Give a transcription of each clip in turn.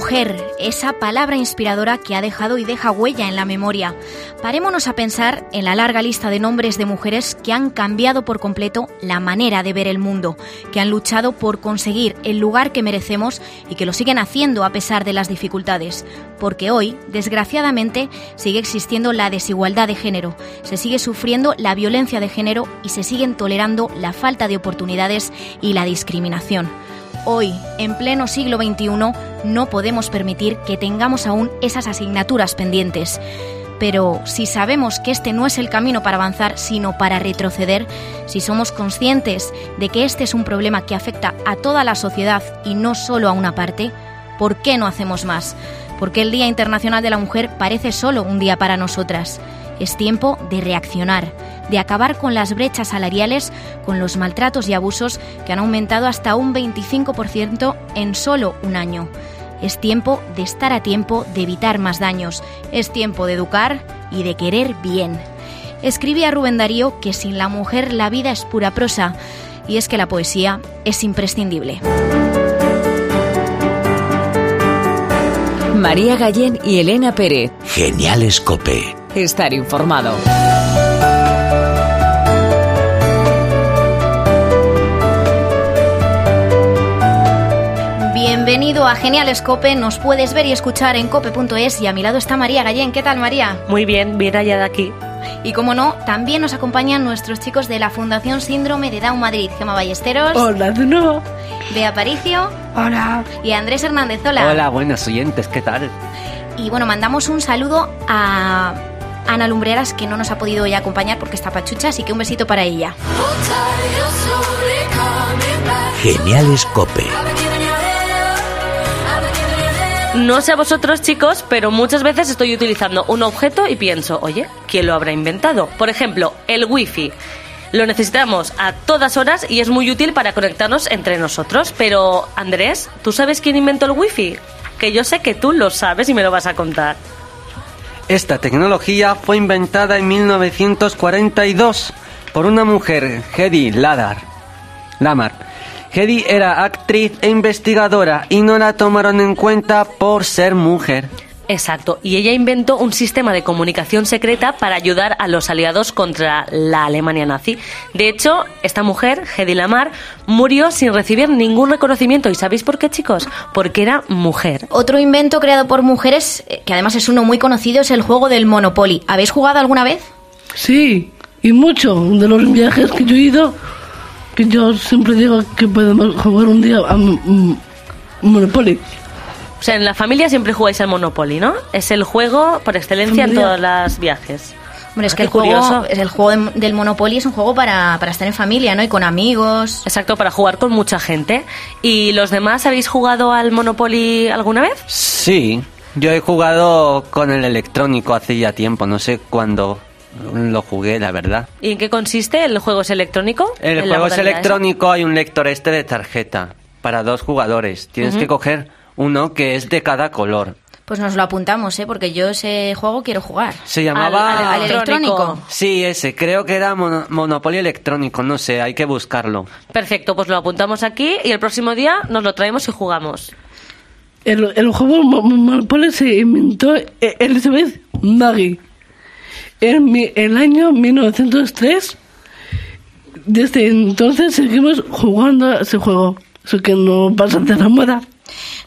Mujer, esa palabra inspiradora que ha dejado y deja huella en la memoria. Parémonos a pensar en la larga lista de nombres de mujeres que han cambiado por completo la manera de ver el mundo, que han luchado por conseguir el lugar que merecemos y que lo siguen haciendo a pesar de las dificultades. Porque hoy, desgraciadamente, sigue existiendo la desigualdad de género, se sigue sufriendo la violencia de género y se siguen tolerando la falta de oportunidades y la discriminación. Hoy, en pleno siglo XXI, no podemos permitir que tengamos aún esas asignaturas pendientes. Pero si sabemos que este no es el camino para avanzar, sino para retroceder, si somos conscientes de que este es un problema que afecta a toda la sociedad y no solo a una parte, ¿por qué no hacemos más? Porque el Día Internacional de la Mujer parece solo un día para nosotras. Es tiempo de reaccionar, de acabar con las brechas salariales, con los maltratos y abusos que han aumentado hasta un 25% en solo un año. Es tiempo de estar a tiempo de evitar más daños. Es tiempo de educar y de querer bien. Escribía Rubén Darío que sin la mujer la vida es pura prosa, y es que la poesía es imprescindible. María Gallén y Elena Pérez. Genial Escope estar informado. Bienvenido a Genial Escope, nos puedes ver y escuchar en cope.es y a mi lado está María Gallén. ¿Qué tal María? Muy bien, bien allá de aquí. Y como no, también nos acompañan nuestros chicos de la Fundación Síndrome de Down Madrid, Gema Ballesteros. Hola de nuevo. Bea Aparicio. Hola. Y Andrés Hernández. Hola. Hola, buenos oyentes, ¿qué tal? Y bueno, mandamos un saludo a Ana Lumbreras, que no nos ha podido hoy acompañar porque está pachucha, así que un besito para ella. Genial Escope. No sé a vosotros, chicos, pero muchas veces estoy utilizando un objeto y pienso, oye, ¿quién lo habrá inventado? Por ejemplo, el wifi. Lo necesitamos a todas horas y es muy útil para conectarnos entre nosotros. Pero, Andrés, ¿tú sabes quién inventó el wifi? Que yo sé que tú lo sabes y me lo vas a contar. Esta tecnología fue inventada en 1942 por una mujer, Hedy Ladar. Lamar. Hedy era actriz e investigadora y no la tomaron en cuenta por ser mujer. Exacto, y ella inventó un sistema de comunicación secreta para ayudar a los aliados contra la Alemania nazi. De hecho, esta mujer, Hedy Lamar, murió sin recibir ningún reconocimiento. ¿Y sabéis por qué, chicos? Porque era mujer. Otro invento creado por mujeres, eh, que además es uno muy conocido, es el juego del Monopoly. ¿Habéis jugado alguna vez? Sí, y mucho. De los viajes que yo he ido, que yo siempre digo que podemos jugar un día a Monopoly. O sea, en la familia siempre jugáis al Monopoly, ¿no? Es el juego por excelencia en todos los viajes. Hombre, es que el juego, es el juego del Monopoly es un juego para, para, estar en familia, ¿no? Y con amigos. Exacto, para jugar con mucha gente. ¿Y los demás habéis jugado al Monopoly alguna vez? Sí, yo he jugado con el electrónico hace ya tiempo, no sé cuándo lo jugué, la verdad. ¿Y en qué consiste? ¿El juego es electrónico? El juego es electrónico, hay un lector este de tarjeta para dos jugadores. Tienes que coger uno que es de cada color. Pues nos lo apuntamos, ¿eh? Porque yo ese juego quiero jugar. Se llamaba... ¿Al, al, al electrónico? Sí, ese. Creo que era mon Monopoly electrónico. No sé, hay que buscarlo. Perfecto, pues lo apuntamos aquí y el próximo día nos lo traemos y jugamos. El, el juego Monopoly se inventó Elizabeth Maggie en mi, el año 1903. Desde entonces seguimos jugando a ese juego. Eso que no pasa de la moda.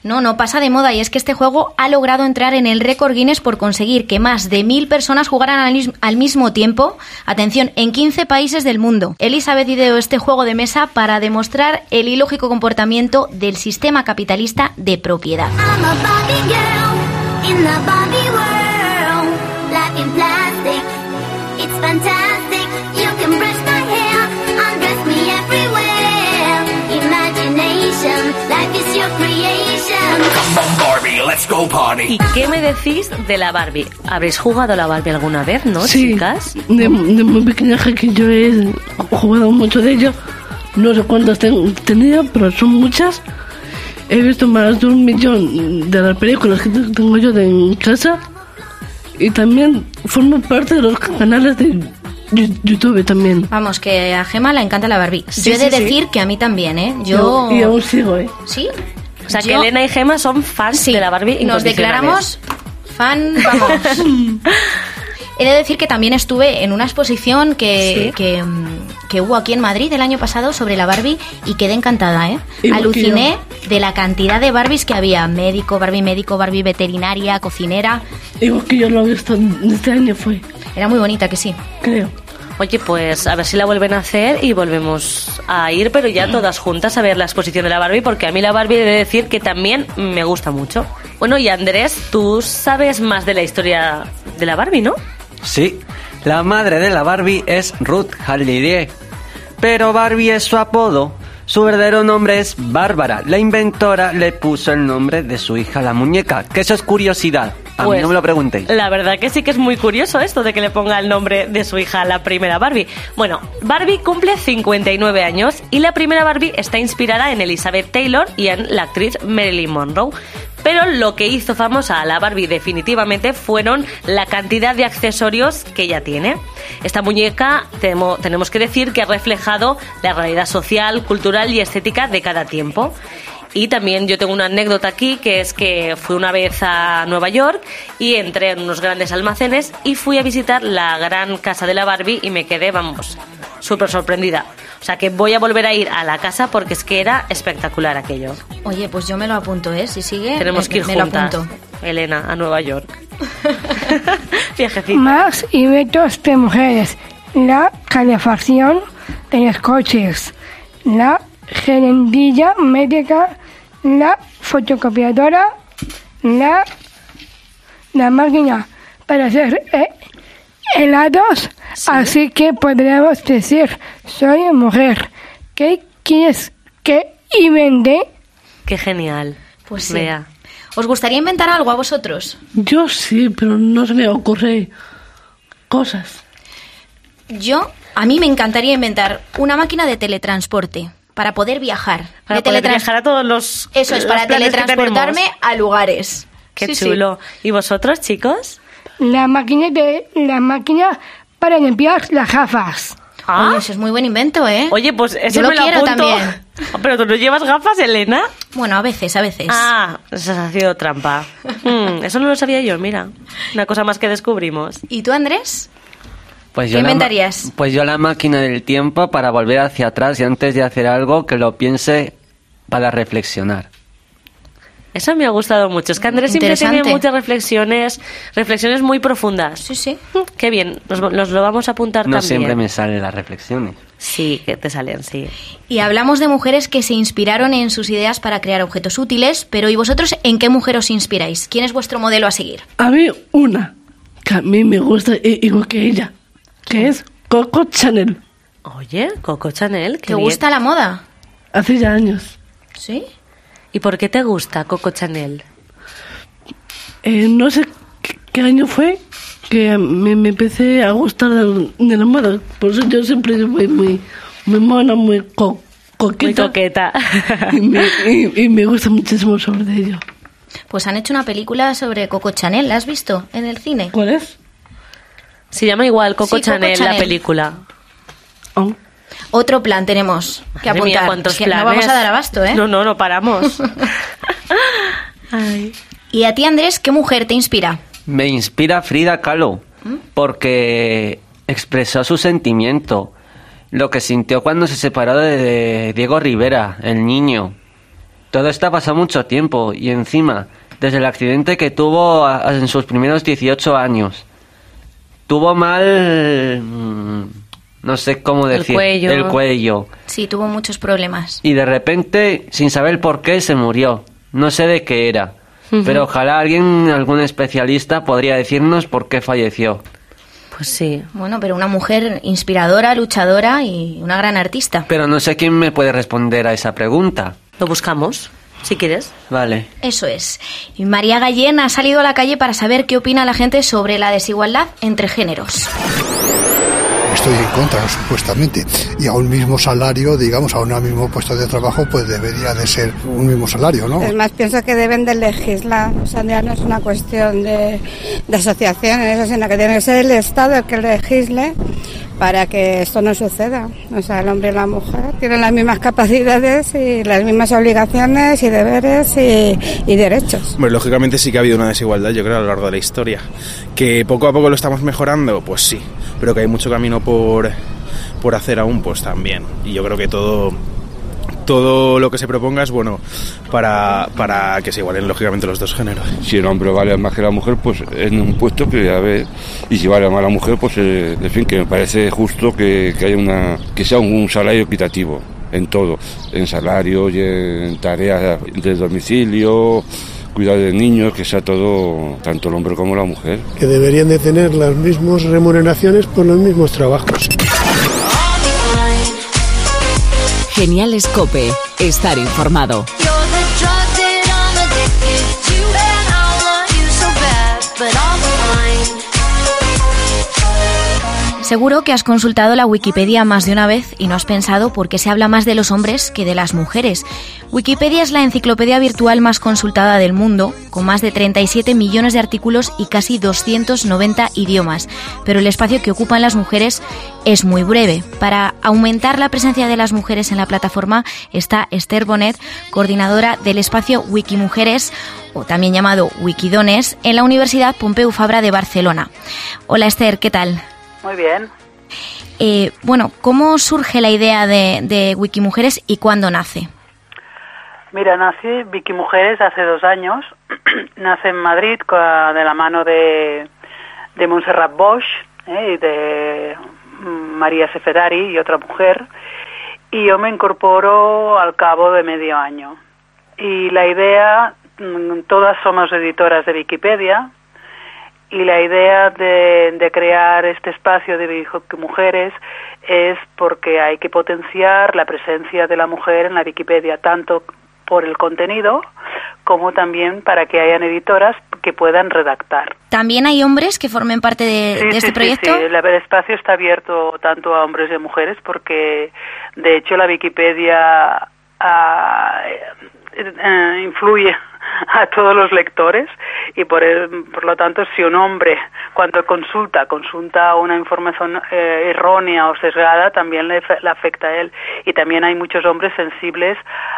No, no pasa de moda y es que este juego ha logrado entrar en el récord Guinness por conseguir que más de mil personas jugaran al, mismo tiempo, atención, en 15 países del mundo. Elizabeth ideó este juego de mesa para demostrar el ilógico comportamiento del sistema capitalista de propiedad. ¿Y qué me decís de la Barbie? ¿Habréis jugado a la Barbie alguna vez, no, sí, chicas? De, de muy pequeña que yo he jugado mucho de ello. No sé cuántas tengo, tenido, pero son muchas. He visto más de un millón de las películas que tengo yo de en casa. Y también formo parte de los canales de YouTube también. Vamos, que a Gema le encanta la Barbie. Sí, yo he de sí, decir sí. que a mí también, ¿eh? Yo... Y, y aún sigo, ¿eh? ¿Sí? O sea, que Elena y Gemma son fans Sí, de la Barbie nos declaramos fan, vamos. He de decir que también estuve en una exposición que, Sí. que, mm, que hubo aquí en Madrid el año pasado sobre la Barbie y quedé encantada, ¿eh? Igual que Aluciné de la cantidad de Barbies que había. Médico, Barbie médico, Barbie veterinaria, cocinera. Igual que yo lo he visto este año fue, Era muy bonita, que sí. creo. Oye, pues a ver si la vuelven a hacer y volvemos a ir, pero ya todas juntas a ver la exposición de la Barbie, porque a mí la Barbie he de decir que también me gusta mucho. Bueno, y Andrés, tú sabes más de la historia de la Barbie, ¿no? Sí, la madre de la Barbie es Ruth Halliday, pero Barbie es su apodo. Su verdadero nombre es Bárbara. La inventora le puso el nombre de su hija a la muñeca, que eso es curiosidad. A Pues, mí no me lo preguntéis. La verdad que sí que es muy curioso esto de que le ponga el nombre de su hija a la primera Barbie. Bueno, Barbie cumple 59 años y la primera Barbie está inspirada en Elizabeth Taylor y en la actriz Marilyn Monroe. Pero lo que hizo famosa a la Barbie definitivamente fueron la cantidad de accesorios que ella tiene. Esta muñeca tenemos que decir que ha reflejado la realidad social, cultural y estética de cada tiempo. Y también yo tengo una anécdota aquí, que es que fui una vez a Nueva York y entré en unos grandes almacenes y fui a visitar la gran casa de la Barbie y me quedé, vamos, súper sorprendida. O sea que voy a volver a ir a la casa porque es que era espectacular aquello. Oye, pues yo me lo apunto, ¿eh? Si sigue, Tenemos me, que ir me lo juntas, apunto. Elena, a Nueva York. Viajecito. Más eventos de mujeres. La calefacción en los coches. La gerendilla médica. La fotocopiadora. La, la máquina para hacer eh, helados. Así que podríamos decir, soy mujer. ¿Qué quieres que invente? Qué genial. Pues sí. Vea. ¿Os gustaría inventar algo a vosotros? Yo sí, pero no se me ocurre cosas. Yo, a mí me encantaría inventar una máquina de teletransporte para poder viajar. Para De poder viajar a todos los Eso es, los para teletransportarme a lugares. Qué Sí, sí. chulo. ¿Y vosotros, chicos? La máquina de la máquina para limpiar las gafas. Ah. Oye, ese es muy buen invento, ¿eh? Oye, pues ese Yo lo me lo quiero apunto. también. Pero tú no llevas gafas, Elena. Bueno, a veces, a veces. Ah, esa ha sido trampa. Mm, eso no lo sabía yo, mira. Una cosa más que descubrimos. ¿Y tú, Andrés? Pues ¿Qué yo la ma- inventarías? pues yo la máquina del tiempo para volver hacia atrás y antes de hacer algo que lo piense para reflexionar. Eso me ha gustado mucho. Es que Andrés siempre tiene muchas reflexiones, reflexiones muy profundas. Sí, sí. Mm, Qué bien, nos, nos lo vamos a apuntar No también. siempre me salen las reflexiones. Sí, que te salen, sí. Y hablamos de mujeres que se inspiraron en sus ideas para crear objetos útiles, pero ¿y vosotros en qué mujer os inspiráis? ¿Quién es vuestro modelo a seguir? A mí una que a mí me gusta igual que ella, que es Coco Chanel. Oye, Coco Chanel, qué ¿Te bien. gusta la moda? Hace ya años. ¿Sí? ¿Y por qué te gusta Coco Chanel? Eh, no sé qué, qué año fue que me, me empecé a gustar de, de la moda. Por eso yo siempre fui muy, muy mona, muy co- Muy coqueta. coqueta. y, me, y- y me gusta muchísimo sobre ello. Pues han hecho una película sobre Coco Chanel, ¿la has visto en el cine? ¿Cuál es? Se llama igual Coco, Sí, Coco Chanel, la Chanel. película. Oh. Otro plan tenemos que Madre mía, apuntar. cuántos que planes. no vamos a dar abasto, ¿eh? No, no, no paramos. Ay. Y a ti, Andrés, ¿qué mujer te inspira? Me inspira Frida Kahlo porque expresó su sentimiento, lo que sintió cuando se separó de, Diego Rivera, el niño. Todo esto ha pasado mucho tiempo y encima, desde el accidente que tuvo en sus primeros 18 años, tuvo mal, mm, no sé cómo El decir, cuello. el cuello. Sí, tuvo muchos problemas. Y de repente, sin saber por qué, se murió. No sé de qué era. Pero ojalá alguien, algún especialista, podría decirnos por qué falleció. Pues sí. Bueno, pero una mujer inspiradora, luchadora y una gran artista. Pero no sé quién me puede responder a esa pregunta. Lo buscamos, si quieres. Vale. Eso es. Y María Gallén ha salido a la calle para saber qué opina la gente sobre la desigualdad entre géneros. Estoy en contra, supuestamente. Y a un mismo salario, digamos, a un mismo puesto de trabajo, pues debería de ser un mismo salario, ¿no? Es más, pienso que deben de legislar. O sea, ya no es una cuestión de, de asociaciones, eso, sino que tiene que ser el Estado el que legisle para que esto no suceda. O sea, el hombre y la mujer tienen las mismas capacidades y las mismas obligaciones y deberes y, derechos. Bueno, lógicamente sí que ha habido una desigualdad, yo creo, a lo largo de la historia. Que poco a poco lo estamos mejorando, pues sí, pero que hay mucho camino por, por hacer aún, pues también. Y yo creo que todo todo lo que se proponga es bueno para, para que se igualen lógicamente los dos géneros. Si el hombre vale más que la mujer, pues en un puesto que a ver, y si vale más la mujer, pues eh, en fin, que me parece justo que, que haya una, que sea un, salario equitativo en todo, en salario y en tareas de domicilio, cuidado de niños, que sea todo, tanto el hombre como la mujer. Que deberían de tener las mismas remuneraciones por los mismos trabajos. Genial Escope. Estar informado. Seguro que has consultado la Wikipedia más de una vez y no has pensado por qué se habla más de los hombres que de las mujeres. Wikipedia es la enciclopedia virtual más consultada del mundo, con más de 37 millones de artículos y casi 290 idiomas, pero el espacio que ocupan las mujeres es muy breve. Para aumentar la presencia de las mujeres en la plataforma está Esther Bonet, coordinadora del espacio Wikimujeres, o también llamado Wikidones, en la Universidad Pompeu Fabra de Barcelona. Hola Esther, ¿qué tal? Muy bien. Eh, bueno, ¿cómo surge la idea de, de Wikimujeres y cuándo nace? Mira, nací Wikimujeres hace dos años. nace en Madrid de la mano de, de Montserrat Bosch eh, y de María Seferari y otra mujer. Y yo me incorporo al cabo de medio año. Y la idea, mm, todas somos editoras de Wikipedia, y la idea de, crear este espacio de mujeres es porque hay que potenciar la presencia de la mujer en la Wikipedia, tanto por el contenido como también para que hayan editoras que puedan redactar. ¿También hay hombres que formen parte de, este proyecto? Sí, el espacio está abierto tanto a hombres y a mujeres porque, de hecho, la Wikipedia ah, eh, influye a todos los lectores y por, por lo tanto si un hombre cuando consulta consulta una información eh, errónea o sesgada también le, afecta a él y también hay muchos hombres sensibles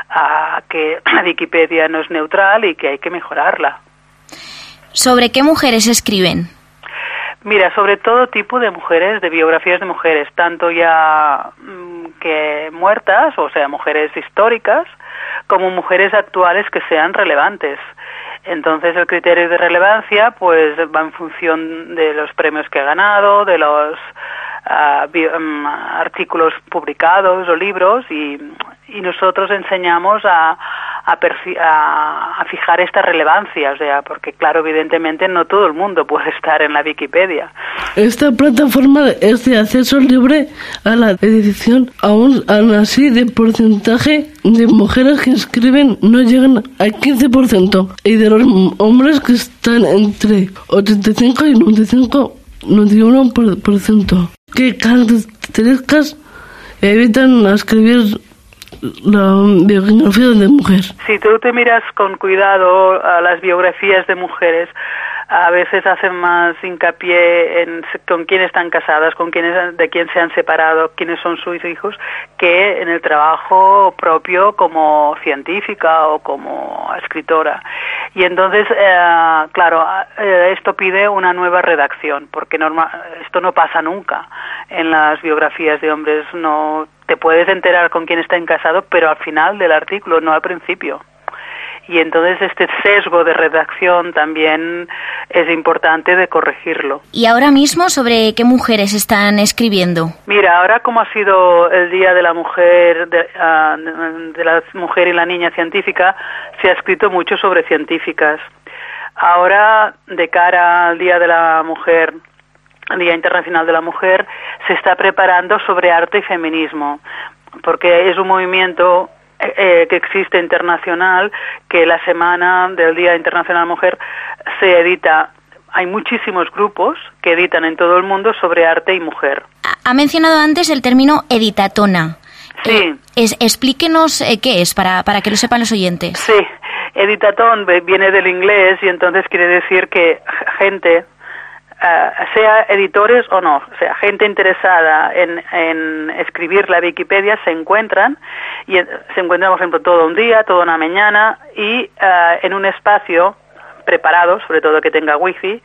a que Wikipedia no es neutral y que hay que mejorarla. ¿Sobre qué mujeres escriben? Mira, sobre todo tipo de mujeres, de biografías de mujeres, tanto ya mm, que muertas, o sea, mujeres históricas, como mujeres actuales que sean relevantes. Entonces el criterio de relevancia pues va en función de los premios que ha ganado, de los ah, mm, artículos publicados o libros y, y nosotros enseñamos a, a, fijar esta relevancia, o sea, porque claro, evidentemente no todo el mundo puede estar en la Wikipedia. Esta plataforma es de acceso libre a la edición, aún, así de porcentaje de mujeres que escriben no llegan al 15% y de los hombres que están entre 85 y 95 91%. ¿Qué características evitan escribir la biografía de mujer. Si tú te miras con cuidado a las biografías de mujeres, a veces hacen más hincapié en con quién están casadas, con quiénes, de quién se han separado, quiénes son sus hijos, que en el trabajo propio como científica o como escritora. Y entonces, eh, claro, eh, esto pide una nueva redacción, porque normal, esto no pasa nunca en las biografías de hombres. No te puedes enterar con quién está casado, pero al final del artículo, no al principio y entonces este sesgo de redacción también es importante de corregirlo. ¿Y ahora mismo sobre qué mujeres están escribiendo? Mira, ahora como ha sido el Día de la Mujer, de, ah, de la Mujer y la Niña Científica, se ha escrito mucho sobre científicas. Ahora, de cara al Día de la Mujer, Día Internacional de la Mujer, se está preparando sobre arte y feminismo, porque es un movimiento eh, que existe internacional, que la semana del Día Internacional de la Mujer se edita. Hay muchísimos grupos que editan en todo el mundo sobre arte y mujer. Ha mencionado antes el término editatona. Sí. Eh, es, explíquenos eh, qué es para, para que lo sepan los oyentes. Sí, editatón viene del inglés y entonces quiere decir que gente eh, sea editores o no, o sea, gente interesada en, escribir la Wikipedia se encuentran y se encuentran, por ejemplo, todo un día, toda una mañana y eh, en un espacio preparado, sobre todo que tenga wifi,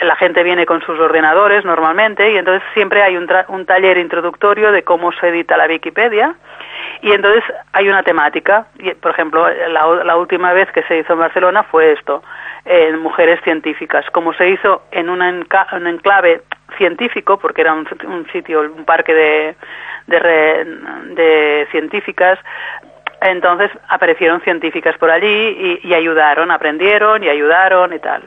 la gente viene con sus ordenadores normalmente y entonces siempre hay un, tra- un taller introductorio de cómo se edita la Wikipedia y entonces hay una temática. Y, por ejemplo, la, la última vez que se hizo en Barcelona fue esto, en mujeres científicas. Como se hizo en un enclave científico, porque era un, un sitio, un parque de, de, re- de científicas, entonces aparecieron científicas por allí y, ayudaron, aprendieron y ayudaron y tal.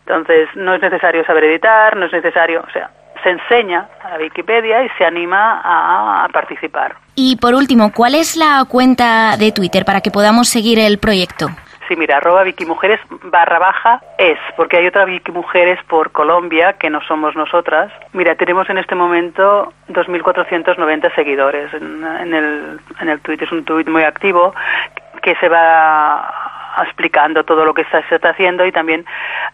Entonces no es necesario saber editar, no es necesario, o sea, se enseña a Wikipedia y se anima a participar. Y por último, ¿cuál es la cuenta de Twitter para que podamos seguir el proyecto? Sí, mira, arroba Wikimujeres barra baja es, porque hay otra Wikimujeres por Colombia que no somos nosotras. Mira, tenemos en este momento 2.490 seguidores en, en el, en el tweet. Es un tweet muy activo que se va explicando todo lo que está, se está haciendo y también,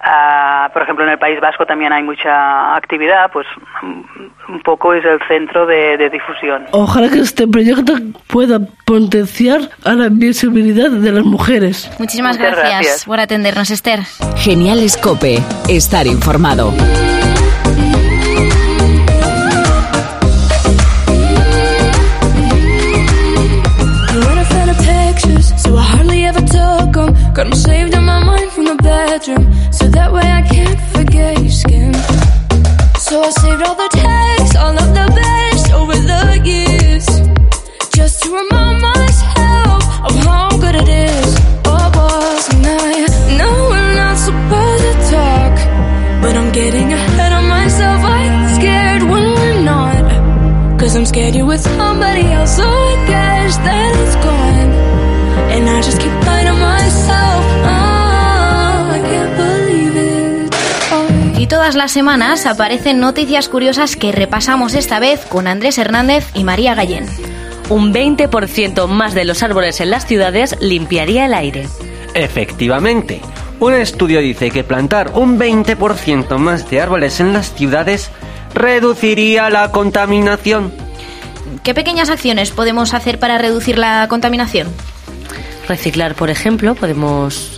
ah, por ejemplo, en el País Vasco también hay mucha actividad, pues un poco es el centro de, de difusión. Ojalá que este proyecto pueda potenciar a la visibilidad de las mujeres. Muchísimas Muchas gracias, gracias. por atendernos, Esther. Genial Escope. Estar informado. Them. Got 'em saved in my mind from the bedroom, so that way I can't forget your skin. So I saved all the texts, all of the best over the years, just to remind myself of how good it is. Oh, what wasn't I? No, we're not supposed to talk, but I'm getting ahead of myself. I'm scared when we're not. Cause I'm scared you're with todas las semanas aparecen noticias curiosas que repasamos esta vez con Andrés Hernández y María Gallén. Un 20% más de los árboles en las ciudades limpiaría el aire. Efectivamente, un estudio dice que plantar un 20% más de árboles en las ciudades reduciría la contaminación. ¿Qué pequeñas acciones podemos hacer para reducir la contaminación? Reciclar, por ejemplo, podemos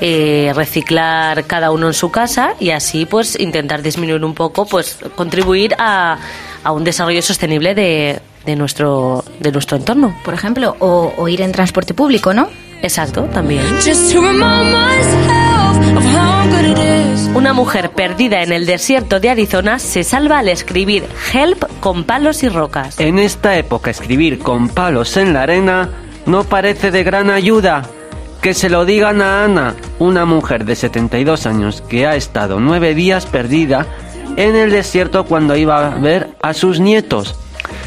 eh, reciclar cada uno en su casa y así pues intentar disminuir un poco, pues contribuir a, a un desarrollo sostenible de, de nuestro, de nuestro entorno. Por ejemplo, o, o ir en transporte público, ¿no? Exacto, también. Just to remind myself of how good it is. Una mujer perdida en el desierto de Arizona se salva al escribir help con palos y rocas. En esta época escribir con palos en la arena no parece de gran ayuda. Que se lo digan a Ana, una mujer de 72 años que ha estado nueve días perdida en el desierto cuando iba a ver a sus nietos.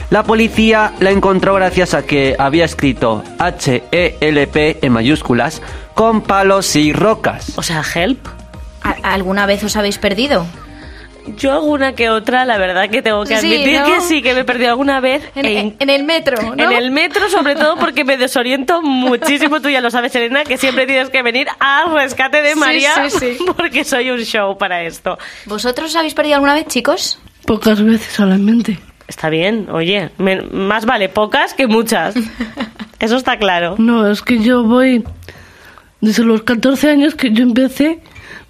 La policía la encontró gracias a que había escrito H-E-L-P en mayúsculas con palos y rocas. O sea, help. ¿A- ¿Alguna vez os habéis perdido? Yo alguna que otra, la verdad que tengo que Sí, admitir ¿no? que sí, que me he perdido alguna vez. En, en- en el metro, ¿no? En el metro, sobre todo porque me desoriento muchísimo. Tú ya lo sabes, Elena, que siempre tienes que venir al rescate de Sí, María sí, sí. porque soy un show para esto. ¿Vosotros os habéis perdido alguna vez, chicos? Pocas veces solamente. Está bien, oye, me- más vale pocas que muchas. Eso está claro. No, es que yo voy desde los 14 años que yo empecé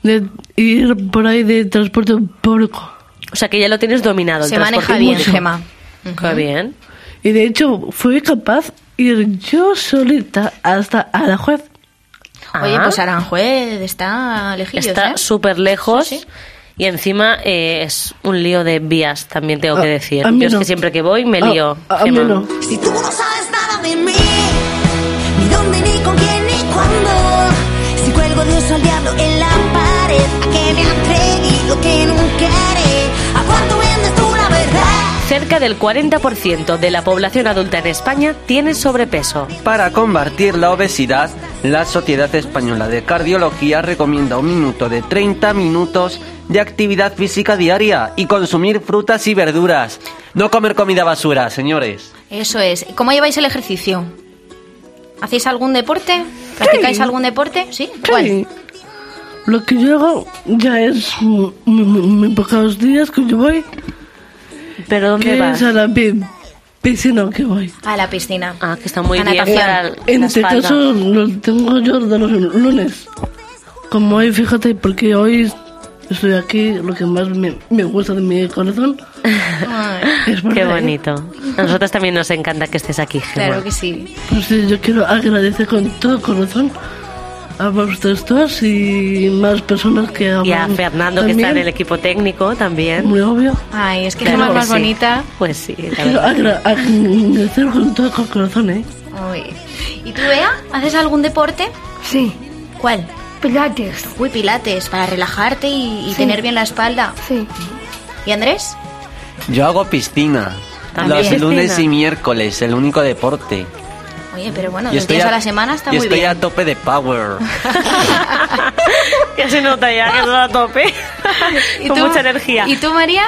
de ir por ahí de transporte público. O sea que ya lo tienes dominado. el Se maneja transporte bien, público. Gema. Qué bien. Y de hecho fui capaz de ir yo solita hasta Aranjuez. Oye, Ah. pues Aranjuez está lejillos, Está ¿eh? súper lejos. Sí, sí. Y encima eh, es un lío de vías, también tengo A- que decir. a mí Yo es no. que siempre que voy me lío. a mí no. Si tú no sabes nada de mí, ni dónde, ni con quién. Al diablo en la pared, a que me entregue lo que nunca haré. ¿A cuánto vendes tú la verdad? Cerca del 40% de la población adulta en España tiene sobrepeso. Para combatir la obesidad, la Sociedad Española de Cardiología recomienda un minuto de 30 minutos de actividad física diaria y consumir frutas y verduras. No comer comida basura, señores. Eso es. ¿Cómo lleváis el ejercicio? ¿Hacéis algún deporte? ¿Practicáis algún deporte? ¿Sí? ¿Cuál? Sí. Lo que yo hago ya es muy, muy- muy pocos días que yo voy. ¿Pero dónde que vas? es a la pi- piscina que voy. A la piscina. Ah, que está muy A bien natación. para la En este espalda. caso lo tengo yo de los lunes. Como hoy, fíjate, porque hoy estoy aquí, lo que más me, me gusta de mi corazón. es Qué bonito. A nosotros también nos encanta que estés aquí, Gemma. Claro que sí. Pues sí, yo quiero agradecer con todo corazón a vosotros dos y más personas que Y a Fernando, que está en el equipo técnico también. Muy obvio. Ay, es que Claro Gemma es más sí. bonita. Pues sí, la Quiero agra- agradecer con todo corazón, ¿eh? Uy. ¿Y tú, Bea? ¿Haces algún deporte? Sí. ¿Cuál? Pilates. Uy, pilates, para relajarte y, y Sí. tener bien la espalda. Sí. ¿Y Andrés? Yo hago piscina. También. Los lunes Piscina. y miércoles, el único deporte. Oye, pero bueno, Yo dos estoy días a- a la semana está Yo muy estoy bien. a tope de power. Ya se nota ya que está a tope. ¿Y Con tú? mucha energía. ¿Y tú, María?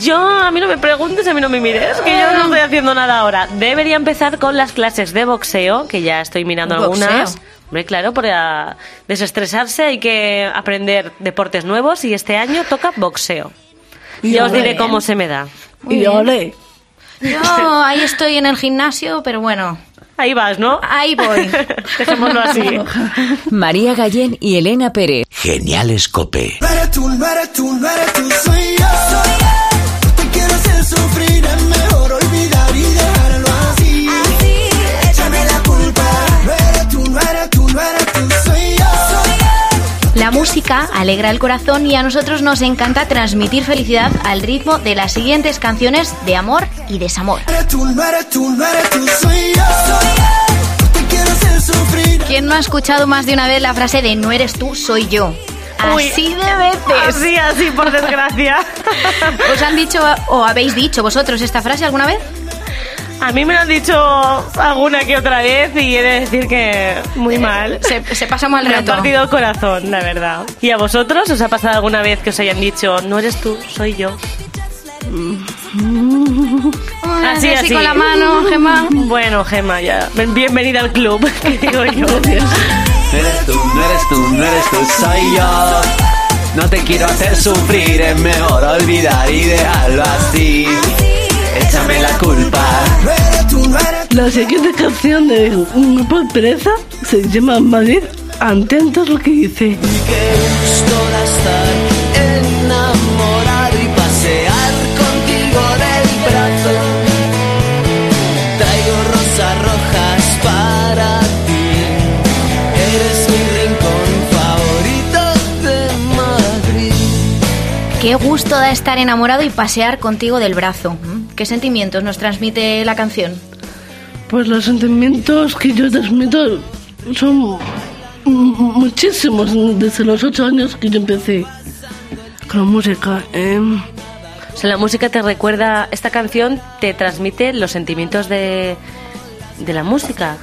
Yo, a mí no me preguntes, a mí no me mires, que yo no estoy haciendo nada ahora. Debería empezar con las clases de boxeo, que ya estoy mirando ¿Boxeo? algunas. Hombre, claro, para desestresarse hay que aprender deportes nuevos y este año toca boxeo. Y Ya os diré cómo se me da. Muy y ole. Yo ahí estoy en el gimnasio, pero bueno, Ahí vas, ¿no? ahí voy. Dejémoslo así. María Gallén y Elena Pérez. Genial Escope. No eres tú, no eres tú, no eres tú, música alegra el corazón y a nosotros nos encanta transmitir felicidad al ritmo de las siguientes canciones de amor y desamor. ¿Quién no ha escuchado más de una vez la frase de no eres tú, soy yo? Uy. Así de veces. Así, así, por desgracia. ¿Os han dicho o habéis dicho vosotros esta frase alguna vez? A mí me lo han dicho alguna que otra vez y he de decir que muy mal. Se, se pasa mal Me ha rato. partido el corazón, la verdad. ¿Y a vosotros os ha pasado alguna vez que os hayan dicho, no eres tú, soy yo? Así, así con la mano, Gemma. Bueno, Gemma, ya. Bien- Bienvenida al club, que digo yo. No eres tú, no eres tú, no eres tú, soy yo. No te quiero hacer sufrir, es mejor olvidar y dejarlo así. Échame la culpa. La siguiente canción de un grupo de pereza se llama Madrid. Atentos lo que dice. Qué gusto da estar enamorado y pasear contigo del brazo. Traigo rosas rojas para ti. Eres mi rincón favorito de Madrid. Qué gusto da estar enamorado y pasear contigo del brazo. ¿Qué sentimientos nos transmite la canción? Pues los sentimientos que yo transmito son muchísimos desde los ocho años que yo empecé con la música. em, O sea, la música te recuerda, esta canción te transmite los sentimientos de, de la música.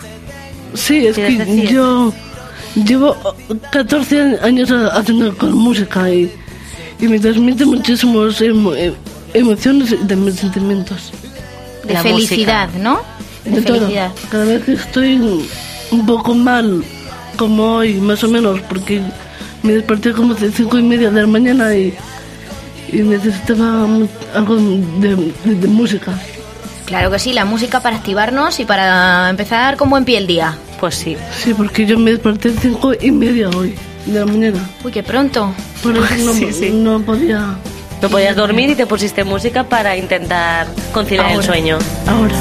sí, es que yo llevo 14 años haciendo con música y, y me transmite muchísimos emo- em- emociones y también sentimientos. De La felicidad, ¿no? De, De todo. felicidad. Cada vez que estoy un poco mal, como hoy, más o menos, porque me desperté como de cinco y media de la mañana y, y necesitaba algo de, de- de música. Claro que sí, la música para activarnos y para empezar con buen pie el día. Pues sí. Sí, porque yo me desperté cinco y media hoy de la mañana. Uy, qué pronto. Por eso no, Sí, sí. no podía. No podías dormir y te pusiste música para intentar conciliar el sueño. Ahora.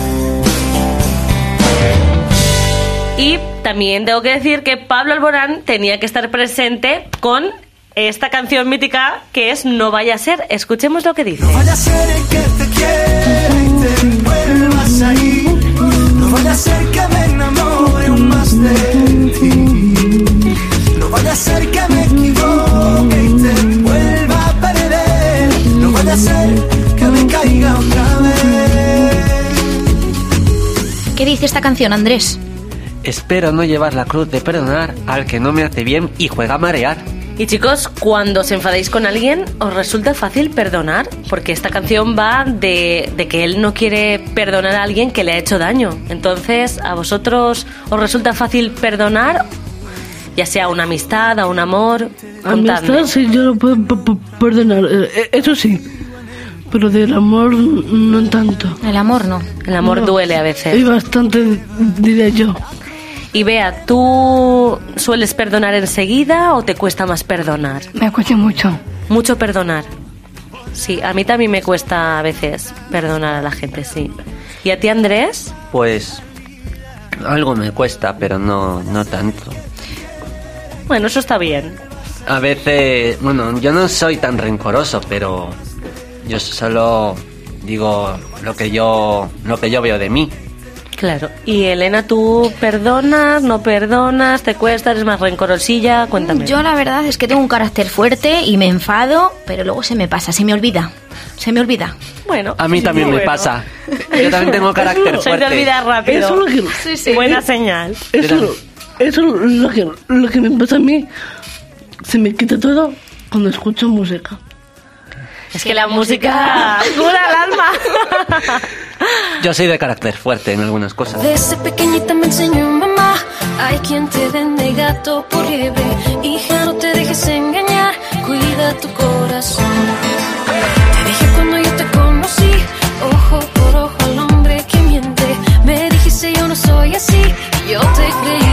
Y también tengo que decir que Pablo Alborán tenía que estar presente con esta canción mítica que es No vaya a ser. Escuchemos lo que dice. vaya a ser el que te quiera y te vuelvas a ir. No vaya a ser que me enamore aún más de ti. No vaya a ser que me equivoque ser que me caiga otra vez. ¿Qué dice esta canción, Andrés? Espero no llevar la cruz de perdonar al que no me hace bien y juega a marear. Y chicos, cuando os enfadéis con alguien, ¿os resulta fácil perdonar? Porque esta canción va de, de que él no quiere perdonar a alguien que le ha hecho daño. Entonces, ¿a vosotros os resulta fácil perdonar? Ya sea una amistad o un amor. Contadme. Amistad sí, yo lo puedo perdonar, eh, eh, eso sí. Pero del amor no tanto. El amor no. El amor No. duele a veces. Y bastante, diré yo. Y Bea, ¿tú sueles perdonar enseguida o te cuesta más perdonar? Me cuesta mucho. Mucho perdonar. Sí, a mí también me cuesta a veces perdonar a la gente, sí. ¿Y a ti, Andrés? Pues algo me cuesta, pero no, no tanto. Bueno, eso está bien. A veces, bueno, yo no soy tan rencoroso, pero yo solo digo lo que yo, lo que yo veo de mí. Claro. Y Elena, ¿tú perdonas, no perdonas, te cuesta, eres más rencorosilla? Cuéntame. Yo la verdad es que tengo un carácter fuerte y me enfado, pero luego se me pasa, se me olvida. Se me olvida. Bueno. A mí también me bueno. pasa. Yo también tengo carácter Se te fuerte. olvida rápido. Eso es lo que- Sí, sí. Buena señal. Eso, eso es lo que, lo que me pasa a mí. Se me quita todo cuando escucho música. Es que la música cura el alma. Yo soy de carácter fuerte en algunas cosas. Desde pequeñita me enseñó mamá, hay quien te vende gato por liebre. Hija, no te dejes engañar, cuida tu corazón. Te dije cuando yo te conocí, ojo por ojo al hombre que miente. Me dijiste yo no soy así, yo te creí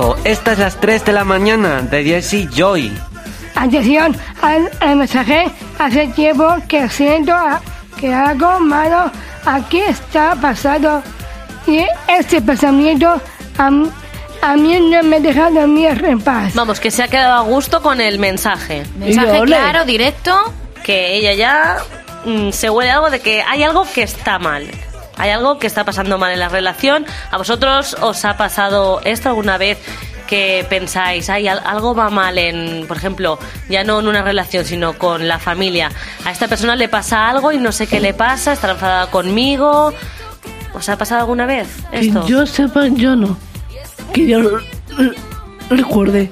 negando. Temazo, esta es las 3 de la mañana de Jesse Joy. Atención al, al mensaje. Hace tiempo que siento a- que algo malo aquí está pasando. Y este pensamiento a, a mí no me deja dormir en paz. Vamos, que se ha quedado a gusto con el mensaje. Mensaje claro, directo. Que ella ya mm, se huele algo de que hay algo que está mal. Hay algo que está pasando mal en la relación. ¿A vosotros os ha pasado esto alguna vez que pensáis, hay algo va mal en, por ejemplo, ya no en una relación, sino con la familia? A esta persona le pasa algo y no sé qué le pasa, está enfadada conmigo. ¿Os ha pasado alguna vez esto? Que yo sepa, yo no. Que yo eh, recuerde.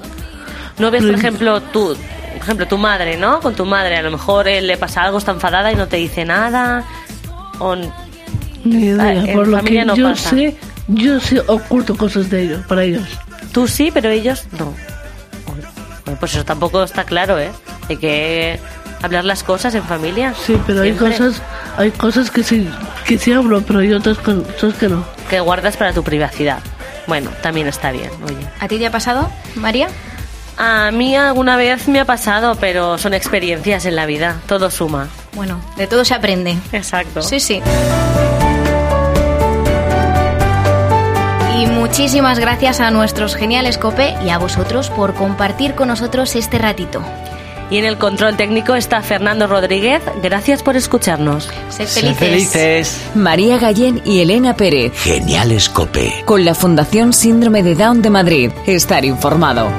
¿No ves, por ejemplo, tú, por ejemplo, tu madre, ¿no? Con tu madre, a lo mejor él le pasa algo, está enfadada y no te dice nada. O Ni idea. Ah, Por lo que no yo pasa. sé, yo sé oculto cosas de ellos, para ellos. tú sí, pero ellos no. Bueno, pues eso tampoco está claro, ¿eh? Hay que hablar las cosas en familia. Sí, pero hay cosas, hay cosas que sí, que sí hablo, pero hay otras cosas que no. Que guardas para tu privacidad. Bueno, también está bien, oye. ¿A ti te ha pasado, María? A mí alguna vez me ha pasado, pero son experiencias en la vida. Todo suma. Bueno, de todo se aprende. Exacto. Sí, sí. Muchísimas gracias a nuestros geniales Cope y a vosotros por compartir con nosotros este ratito. Y en el control técnico está Fernando Rodríguez. Gracias por escucharnos. Sed Sed felices. María Gallén y Elena Pérez. Geniales Cope. Con la Fundación Síndrome de Down de Madrid. Estar informado.